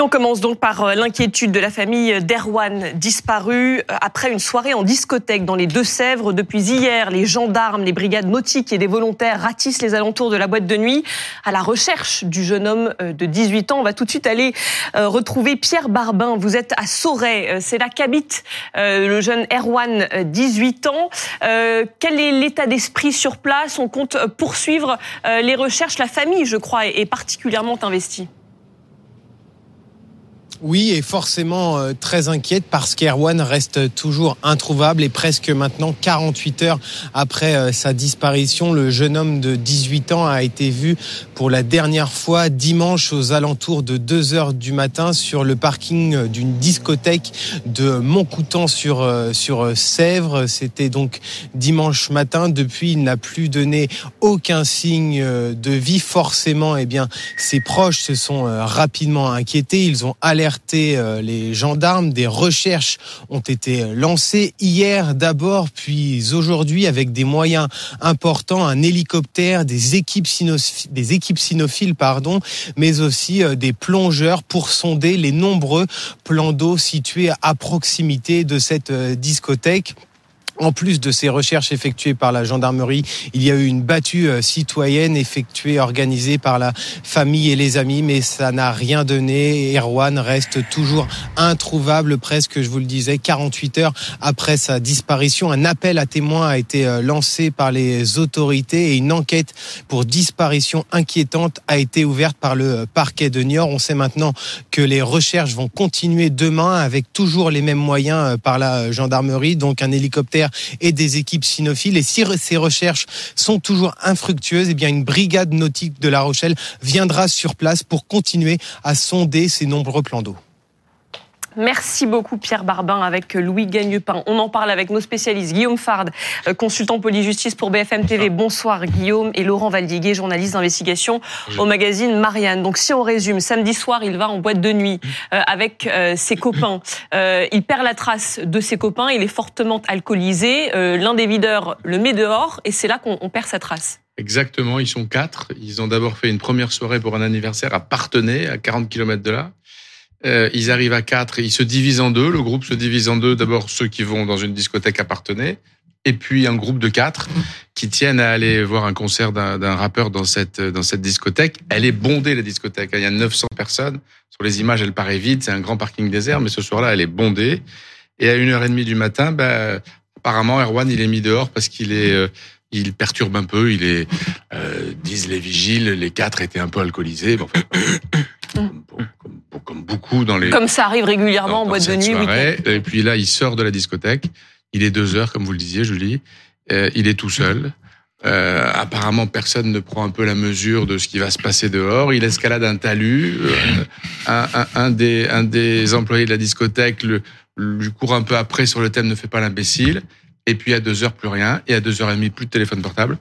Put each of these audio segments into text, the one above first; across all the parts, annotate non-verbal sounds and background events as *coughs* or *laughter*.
On commence donc par euh, l'inquiétude de la famille d'Erwan disparu euh, après une soirée en discothèque dans les Deux-Sèvres. Depuis hier, les gendarmes, les brigades nautiques et des volontaires ratissent les alentours de la boîte de nuit à la recherche du jeune homme euh, de 18 ans. On va tout de suite aller retrouver Pierre Barbin. Vous êtes à Sauray, c'est là qu'habite le jeune Erwan, 18 ans. Quel est l'état d'esprit sur place? On compte poursuivre les recherches. La famille, je crois, est particulièrement investie. Oui, et forcément euh, très inquiète parce qu'Erwan reste toujours introuvable et presque maintenant 48 heures après euh, sa disparition, le jeune homme de 18 ans a été vu pour la dernière fois dimanche aux alentours de 2 heures du matin sur le parking d'une discothèque de Montcoutan sur euh, sur Sèvres. C'était donc dimanche matin. Depuis, il n'a plus donné aucun signe de vie. Forcément, eh bien, ses proches se sont rapidement inquiétés. Ils ont alerté euh, les gendarmes. Des recherches ont été lancées hier d'abord, puis aujourd'hui avec des moyens importants, un hélicoptère, des équipes, cynophiles, pardon, mais aussi euh, des plongeurs pour sonder les nombreux plans d'eau situés à proximité de cette euh, discothèque. En plus de ces recherches effectuées par la gendarmerie, il y a eu une battue euh, citoyenne effectuée, organisée par la famille et les amis, mais ça n'a rien donné. Erwan reste toujours introuvable, presque, je vous le disais, 48 heures après sa disparition. Un appel à témoins a été euh, lancé par les autorités et une enquête pour disparition inquiétante a été ouverte par le parquet de Niort. On sait maintenant que les recherches vont continuer demain avec toujours les mêmes moyens euh, par la gendarmerie, donc un hélicoptère et des équipes cynophiles. Et si ces recherches sont toujours infructueuses, eh bien une brigade nautique de La Rochelle viendra sur place pour continuer à sonder ces nombreux plans d'eau. Merci beaucoup Pierre Barbin avec Louis Gagnepin. On en parle avec nos spécialistes Guillaume Fard, euh, consultant police-justice pour BFM TV. Bonsoir Guillaume et Laurent Valdiguet, journaliste d'investigation au magazine Marianne. Donc si on résume, samedi soir, il va en boîte de nuit euh, avec euh, ses copains. il perd la trace de ses copains, il est fortement alcoolisé. L'un des videurs le met dehors et c'est là qu'on perd sa trace. Exactement, ils sont quatre. Ils ont d'abord fait une première soirée pour un anniversaire à Partenay, à 40 km de là. Euh, ils arrivent à quatre et ils se divisent en deux. Le groupe se divise en deux. D'abord ceux qui vont dans une discothèque appartenée et puis un groupe de quatre qui tiennent à aller voir un concert d'un rappeur dans cette dans cette discothèque. Elle est bondée la discothèque. Il y a 900 personnes. Sur les images, elle paraît vide. C'est un grand parking désert, mais ce soir-là, elle est bondée. Et à une heure et demie du matin, bah, apparemment, Erwan, il est mis dehors parce qu'il est euh, il perturbe un peu. Il est, euh, disent les vigiles, les quatre étaient un peu alcoolisés. Bon, *coughs* comme, beaucoup dans les. Comme ça arrive régulièrement en boîte de nuit. Et puis là, il sort de la discothèque. Il est deux heures, comme vous le disiez, Julie. Euh, il est tout seul. Euh, apparemment, personne ne prend un peu la mesure de ce qui va se passer dehors. Il escalade un talus. Euh, un, un, un, des, un des employés de la discothèque le, lui court un peu après sur le thème ne fait pas l'imbécile. Et puis à deux heures plus rien. Et à deux heures et demie plus de téléphone portable.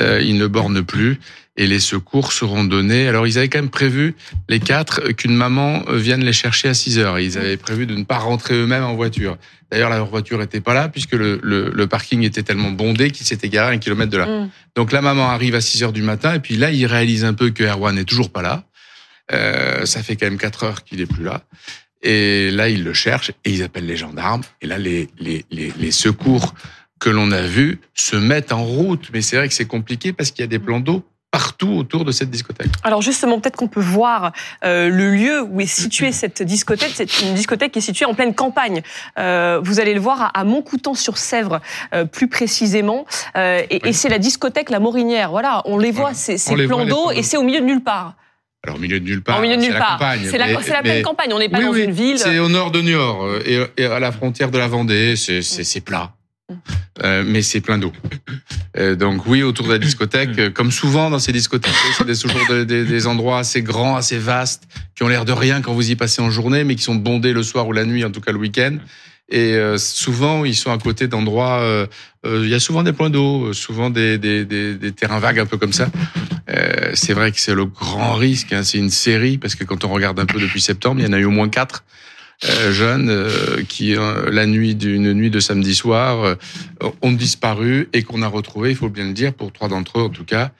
Euh, il ne borne plus et les secours seront donnés. Alors ils avaient quand même prévu les quatre qu'une maman vienne les chercher à 6 heures. Ils avaient prévu de ne pas rentrer eux-mêmes en voiture. D'ailleurs, la voiture était pas là puisque le, le, parking était tellement bondé qu'il s'était garé à un kilomètre de là. Mm. Donc la maman arrive à 6 heures du matin et puis là, il réalise un peu que Erwan n'est toujours pas là. Euh, ça fait quand même 4 heures qu'il est plus là. Et là, ils le cherchent et ils appellent les gendarmes. Et là, les, les, les, les secours que l'on a vus se mettent en route. Mais c'est vrai que c'est compliqué parce qu'il y a des plans d'eau partout autour de cette discothèque. Alors justement, peut-être qu'on peut voir euh, le lieu où est située *clears throat* cette discothèque. C'est une discothèque qui est située en pleine campagne. Euh, vous allez le voir à, Montcoutan-sur-Sèvre, euh, plus précisément. Et, et c'est la discothèque La Morinière. Voilà, on les voit, ces, ces plans d'eau, et c'est au milieu de nulle part. Alors au milieu de nulle part. Au milieu de nulle part. C'est la, la, pleine campagne. On n'est pas dans une ville. C'est au nord de Niort et, et, à la frontière de la Vendée. C'est plat. Euh, mais c'est plein d'eau. Euh, donc oui, autour de la discothèque, euh, comme souvent dans ces discothèques, c'est toujours des, des, des, endroits assez grands, assez vastes, qui ont l'air de rien quand vous y passez en journée, mais qui sont bondés le soir ou la nuit, en tout cas le week-end. Et euh, souvent, ils sont à côté d'endroits. Euh, il y a souvent des points d'eau, souvent des, des, des, terrains vagues un peu comme ça. c'est vrai que c'est le grand risque. Hein, c'est une série parce que quand on regarde un peu depuis septembre, il y en a eu au moins quatre jeunes euh, qui, euh, la nuit d'une nuit de samedi soir, ont disparu et qu'on a retrouvé, il faut bien le dire, pour trois d'entre eux en tout cas,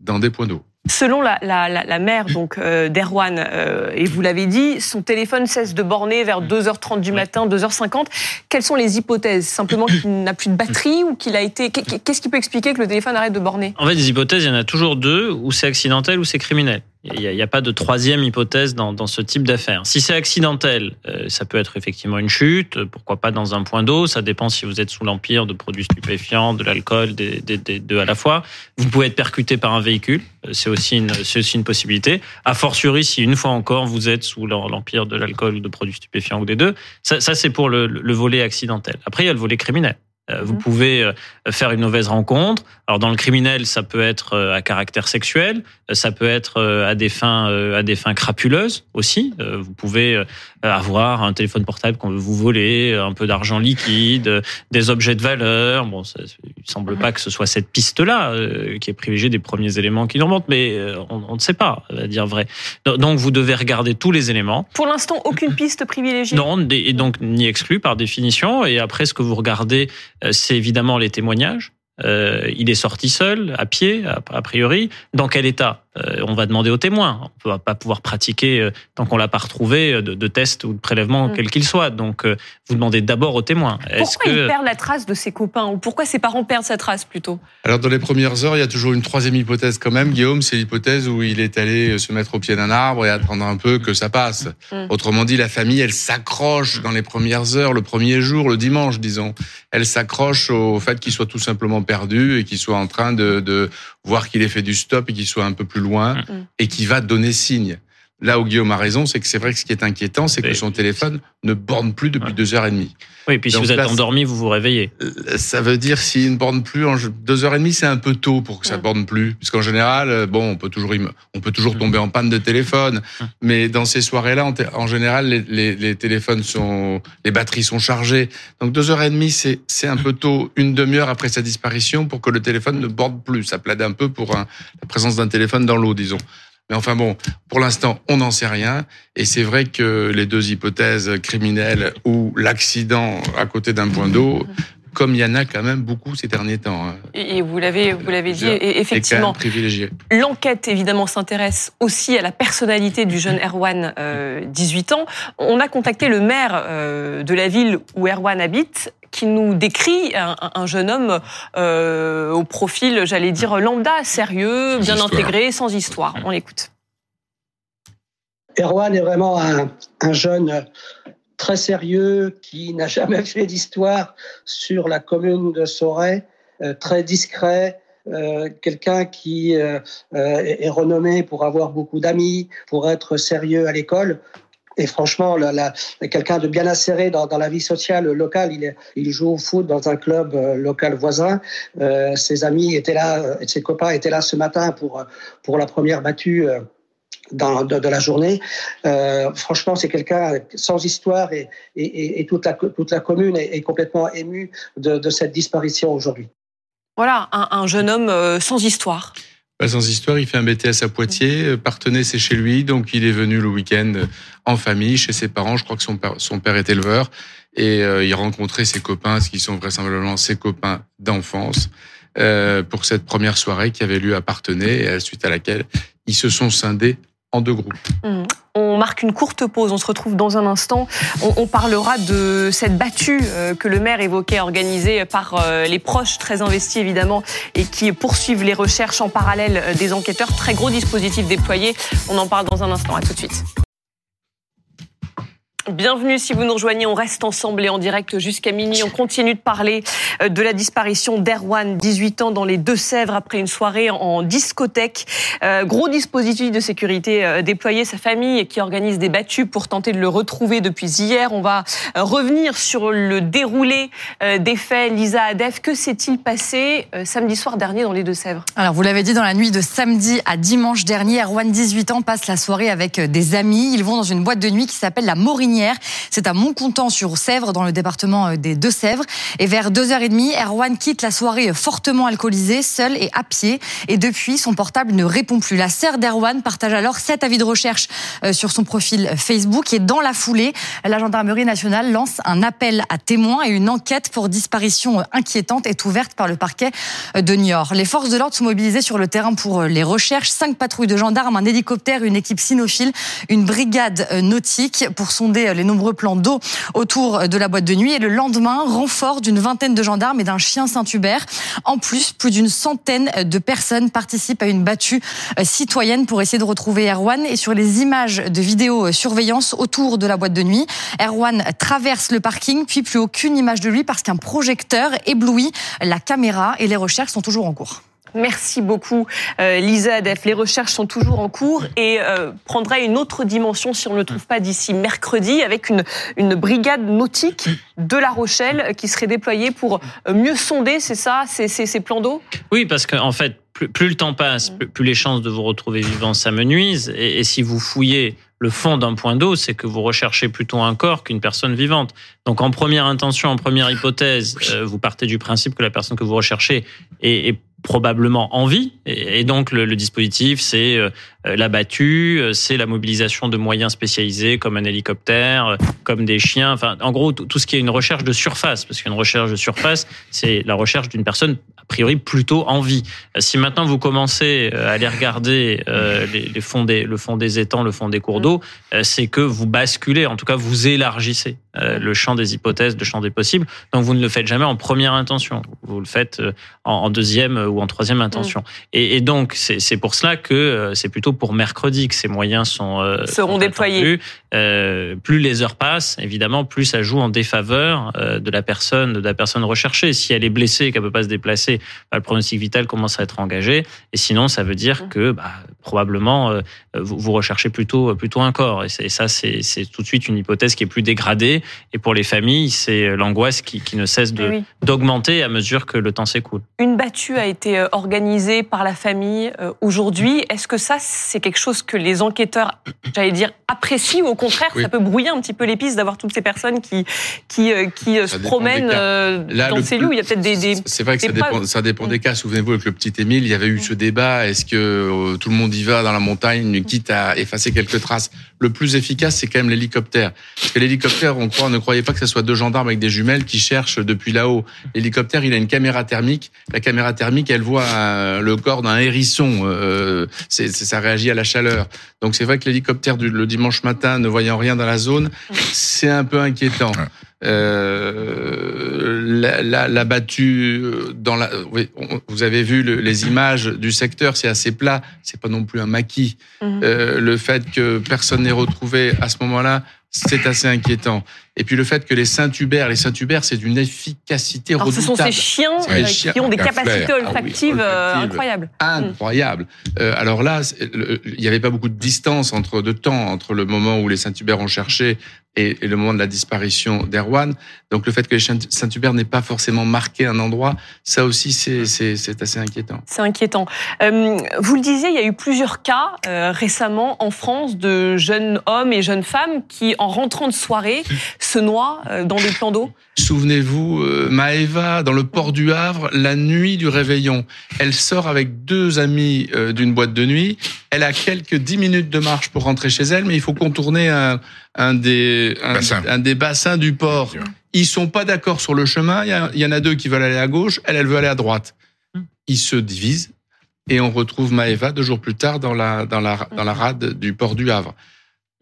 dans des points d'eau. Selon la, la, la, mère donc euh, d'Erwan, euh, et vous l'avez dit, son téléphone cesse de borner vers 2h30 du matin, 2h50. Quelles sont les hypothèses? Simplement qu'il n'a plus de batterie ou qu'il a été... Qu'est-ce qui peut expliquer que le téléphone arrête de borner? En fait, des hypothèses, il y en a toujours deux, ou c'est accidentel ou c'est criminel. Il n'y a, pas de troisième hypothèse dans, ce type d'affaires. Si c'est accidentel, euh, ça peut être effectivement une chute, pourquoi pas dans un point d'eau, ça dépend si vous êtes sous l'empire de produits stupéfiants, de l'alcool, des, deux à la fois. Vous pouvez être percuté par un véhicule, euh, c'est aussi une, possibilité. A fortiori, si une fois encore vous êtes sous l'empire de l'alcool ou de produits stupéfiants ou des deux, ça, ça c'est pour le, le volet accidentel. Après, il y a le volet criminel. Euh, vous mhm. pouvez euh, faire une mauvaise rencontre. Alors dans le criminel, ça peut être euh, à caractère sexuel, ça peut être à des fins à des fins crapuleuses aussi. Vous pouvez avoir un téléphone portable qu'on veut vous voler, un peu d'argent liquide, des objets de valeur. Bon, ça, il semble pas que ce soit cette piste-là qui est privilégiée des premiers éléments qui nous remontent, mais on, ne sait pas, à dire vrai. Donc vous devez regarder tous les éléments. Pour l'instant, aucune piste privilégiée. Non, et donc ni exclue par définition. Et après, ce que vous regardez c'est évidemment les témoignages. Euh, il est sorti seul, à pied, a priori. Dans quel état? Euh, on va demander aux témoins. On ne va pas pouvoir pratiquer, euh, tant qu'on l'a pas retrouvé, euh, de, de test ou de prélèvement, mm. quel qu'il soit. Donc, vous demandez d'abord aux témoins. Pourquoi il perd la trace de ses copains Ou pourquoi ses parents perdent sa trace plutôt? Alors, dans les premières heures, il y a toujours une troisième hypothèse quand même. Guillaume, c'est l'hypothèse où il est allé se mettre au pied d'un arbre et attendre un peu que ça passe. Mm. Autrement dit, la famille, elle s'accroche dans les premières heures, le premier jour, le dimanche, disons. Elle s'accroche au fait qu'il soit tout simplement perdu et qu'il soit en train de, de voir qu'il ait fait du stop et qu'il soit un peu plus loin mm. et qu'il va donner signe. Là où Guillaume a raison, c'est que c'est vrai que ce qui est inquiétant, c'est que son téléphone ne borne plus depuis deux heures et demie. Oui, et puis si vous êtes endormi, vous vous réveillez. Euh, ça veut dire s'il ne borne plus en deux heures et demie, c'est un peu tôt pour que ça ne borne plus, puisqu'en général, euh, bon, on peut toujours on peut toujours tomber en panne de téléphone, mais dans ces soirées-là, en, général, les, les, les, téléphones sont, les batteries sont chargées. Donc deux heures et demie, c'est c'est un peu tôt, une demi-heure après sa disparition, pour que le téléphone ne borde plus. Ça plaide un peu pour la présence d'un téléphone dans l'eau, disons. Mais enfin bon, pour l'instant, on n'en sait rien. Et c'est vrai que les deux hypothèses criminelles ou l'accident à côté d'un point d'eau, comme il y en a quand même beaucoup ces derniers temps. Hein. Et vous l'avez, vous l'avez dit, effectivement. L'enquête évidemment s'intéresse aussi à la personnalité du jeune Erwan, euh, 18 ans. On a contacté le maire euh, de la ville où Erwan habite, qui nous décrit un, jeune homme euh, au profil, j'allais dire, lambda, sérieux, bien intégré, sans histoire. On l'écoute. Erwan est vraiment un, jeune très sérieux qui n'a jamais *laughs* fait d'histoire sur la commune de Soray, euh, très discret, euh, quelqu'un qui est renommé pour avoir beaucoup d'amis, pour être sérieux à l'école et franchement, quelqu'un de bien inséré dans, dans, la vie sociale locale. Il, est, il joue au foot dans un club euh, local voisin. Euh, ses amis étaient là, euh, ses copains étaient là ce matin pour pour la première battue. Dans, de, de, la journée. Euh, franchement, c'est quelqu'un sans histoire et, et, et, toute, la, toute la commune est, est complètement émue de, de, cette disparition aujourd'hui. Voilà, un, un jeune homme sans histoire. Pas sans histoire, il fait un BTS à Poitiers. Euh, Partenay, c'est chez lui, donc il est venu le week-end euh, en famille, chez ses parents. Je crois que son père, son père est éleveur. Et euh, il rencontrait ses copains, ce qui sont vraisemblablement ses copains d'enfance, euh, pour cette première soirée qui avait lieu à Partenay, suite à laquelle ils se sont scindés deux groupes. On marque une courte pause, on se retrouve dans un instant. On, parlera de cette battue euh, que le maire évoquait, organisée par euh, les proches, très investis évidemment, et qui poursuivent les recherches en parallèle euh, des enquêteurs. Très gros dispositif déployé. On en parle dans un instant. À tout de suite. Bienvenue si vous nous rejoignez. On reste ensemble et en direct jusqu'à minuit. On continue de parler euh, de la disparition d'Erwan, 18 ans, dans les Deux-Sèvres après une soirée en discothèque. Euh, gros dispositif de sécurité euh, déployé. Sa famille qui organise des battues pour tenter de le retrouver depuis hier. On va revenir sur le déroulé des faits. Lisa Adef, que s'est-il passé samedi soir dernier dans les Deux-Sèvres? Alors, vous l'avez dit, dans la nuit de samedi à dimanche dernier, Erwan, 18 ans, passe la soirée avec des amis. Ils vont dans une boîte de nuit qui s'appelle la Morigny C'est à Montcontant sur Sèvres, dans le département euh, des Deux-Sèvres. Et vers 2h30, Erwan quitte la soirée fortement alcoolisé, seul et à pied. Et depuis, son portable ne répond plus. La sœur d'Erwan partage alors sept avis de recherche euh, sur son profil Facebook. Et dans la foulée, la gendarmerie nationale lance un appel à témoins et une enquête pour disparition inquiétante est ouverte par le parquet de Niort. Les forces de l'ordre sont mobilisées sur le terrain pour les recherches. Cinq patrouilles de gendarmes, un hélicoptère, une équipe cynophile, une brigade nautique pour sonder les nombreux plans d'eau autour de la boîte de nuit. Et le lendemain, renfort d'une vingtaine de gendarmes et d'un chien Saint-Hubert. En plus, plus d'une centaine de personnes participent à une battue citoyenne pour essayer de retrouver Erwan. Et sur les images de vidéosurveillance autour de la boîte de nuit, Erwan traverse le parking, puis plus aucune image de lui parce qu'un projecteur éblouit la caméra et les recherches sont toujours en cours. Merci beaucoup, euh, Lisa Adef. Les recherches sont toujours en cours et euh, prendraient une autre dimension si on ne le trouve pas d'ici mercredi avec une, une brigade nautique de La Rochelle qui serait déployée pour mieux sonder, c'est ça, ces, ces, ces plans d'eau? Oui, parce qu'en en fait, plus, plus, le temps passe, plus, plus, les chances de vous retrouver vivant s'amenuisent. Et, et si vous fouillez le fond d'un point d'eau, c'est que vous recherchez plutôt un corps qu'une personne vivante. Donc en première intention, en première hypothèse, euh, vous partez du principe que la personne que vous recherchez est, est probablement en vie. Et, donc le, le dispositif, c'est euh, la battue, c'est la mobilisation de moyens spécialisés comme un hélicoptère, comme des chiens. Enfin, en gros, tout ce qui est une recherche de surface, parce qu'une recherche de surface, c'est la recherche d'une personne a priori plutôt en vie. Si maintenant vous commencez à aller regarder euh, les, les fonds des, le fond des étangs, le fond des cours d'eau, euh, c'est que vous basculez, en tout cas vous élargissez euh, le champ des hypothèses, le champ des possibles. Donc vous ne le faites jamais en première intention, vous le faites en, en deuxième ou en troisième intention. Et, et donc c'est pour cela que c'est plutôt pour mercredi que ces moyens sont seront sont déployés. Euh, plus les heures passent, évidemment, plus ça joue en défaveur euh, de la personne, de la personne recherchée. Si elle est blessée, qu'elle peut pas se déplacer, bah, le pronostic vital commence à être engagé. Et sinon, ça veut dire que bah, probablement euh, vous, vous, recherchez plutôt plutôt un corps. Et, et ça, c'est tout de suite une hypothèse qui est plus dégradée. Et pour les familles, c'est l'angoisse qui, qui, ne cesse de oui. d'augmenter à mesure que le temps s'écoule. Une battue a été organisée par la famille aujourd'hui. Est-ce que ça, c'est quelque chose que les enquêteurs, *clears throat* j'allais dire, apprécient? Ou au contraire, oui. ça peut brouiller un petit peu les pistes d'avoir toutes ces personnes qui qui qui ça se promènent Là, dans ces lieux. Il y a peut-être des, des c'est vrai que ça dépend, ça dépend des cas. Souvenez-vous avec le petit Émile, il y avait eu ce débat est-ce que euh, tout le monde y va dans la montagne, quitte à effacer quelques traces? Le plus efficace, c'est quand même l'hélicoptère. Parce que l'hélicoptère, on ne croyait pas que ce soit deux gendarmes avec des jumelles qui cherchent depuis là-haut. L'hélicoptère, il a une caméra thermique. La caméra thermique, elle voit euh, le corps d'un hérisson. Euh, c'est, ça réagit à la chaleur. Donc c'est vrai que l'hélicoptère du, le dimanche matin, ne voyant rien dans la zone, c'est un peu inquiétant. Euh, la, la, la, battue dans la, oui, on, vous avez vu le, les images du secteur, c'est assez plat, c'est pas non plus un maquis. Mmh. Euh, le fait que personne n'est retrouvé à ce moment-là, c'est assez inquiétant. Et puis le fait que les Saint-Hubert, les Saint-Hubert, c'est d'une efficacité Alors, redoutable. Ce sont ces chiens, euh, chiens qui ont des capacités olfactives, ah oui, olfactives incroyables. Incroyables. Euh, alors là, il n'y avait pas beaucoup de distance entre de temps entre le moment où les Saint-Hubert ont cherché et, et, le moment de la disparition d'Erwan. Donc le fait que Saint-Hubert n'aient pas forcément marqué un endroit, ça aussi c'est assez inquiétant. C'est inquiétant. Euh, vous le disiez, il y a eu plusieurs cas euh, récemment en France de jeunes hommes et jeunes femmes qui, en rentrant de soirée, *laughs* se noient euh, dans des plans d'eau. Souvenez-vous, Maëva, dans le port du Havre, la nuit du réveillon, elle sort avec deux amis d'une boîte de nuit. Elle a quelques dix minutes de marche pour rentrer chez elle, mais il faut contourner un, un des, un, Bassin. un, des bassins du port. Ils sont pas d'accord sur le chemin. Il y, a, il y, en a deux qui veulent aller à gauche, elle, elle veut aller à droite. Ils se divisent et on retrouve Maëva deux jours plus tard dans la, dans la, dans la rade du port du Havre.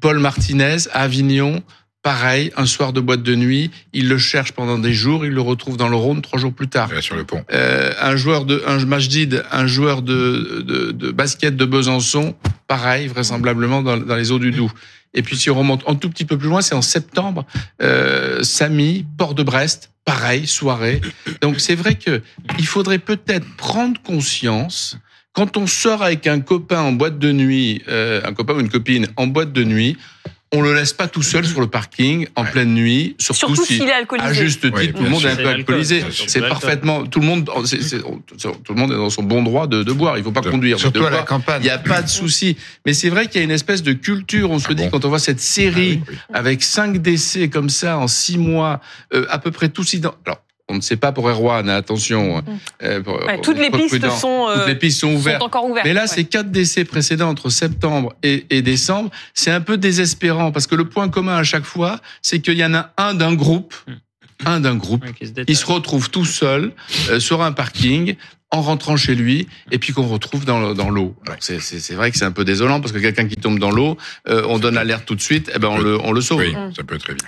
Paul Martinez, à Avignon, Pareil, un soir de boîte de nuit, il le cherche pendant des jours, il le retrouve dans le Rhône trois jours plus tard. Là, sur le pont. Euh, un joueur de, un Majdid, un joueur de, de, de, basket de Besançon, pareil, vraisemblablement dans, dans, les eaux du Doubs. Et puis si on remonte un tout petit peu plus loin, c'est en septembre, euh, Samy, port de Brest, pareil, soirée. Donc c'est vrai que il faudrait peut-être prendre conscience quand on sort avec un copain en boîte de nuit, euh, un copain ou une copine en boîte de nuit, on le laisse pas tout seul sur le parking en Ouais. pleine nuit, surtout, Surtout si s'il est alcoolisé. à juste titre, Oui, tout le monde est un C'est peu alcoolisé. C'est parfaitement tout le monde. c'est- tout le monde est dans son bon droit de, de boire. Il faut pas conduire. mais Surtout de à la campagne. Il n'y a pas de souci. Mais c'est vrai qu'il y a une espèce de culture. On se Ah dit bon quand on voit cette série Ah oui, oui. avec cinq décès comme ça en six mois, euh, à peu près tous ident- Alors, on ne sait pas pour Erwan. hein, attention. euh, pour- Ouais, pour toutes les pistes prudent. sont, euh, Toutes les pistes sont ouvertes. sont encore ouvertes. Mais là, ouais. ces quatre décès précédents entre septembre et, et décembre, c'est un peu désespérant parce que le point commun à chaque fois, c'est qu'il y en a un d'un groupe, un d'un groupe, Ouais, qui se il se retrouve tout seul euh, sur un parking en rentrant chez lui et puis qu'on retrouve dans, le- dans l'eau. Alors c'est, vrai que c'est un peu désolant parce que quelqu'un qui tombe dans l'eau, euh, on donne l'alerte tout de suite, et ben on le, on le sauve. Oui, ça peut être très vite.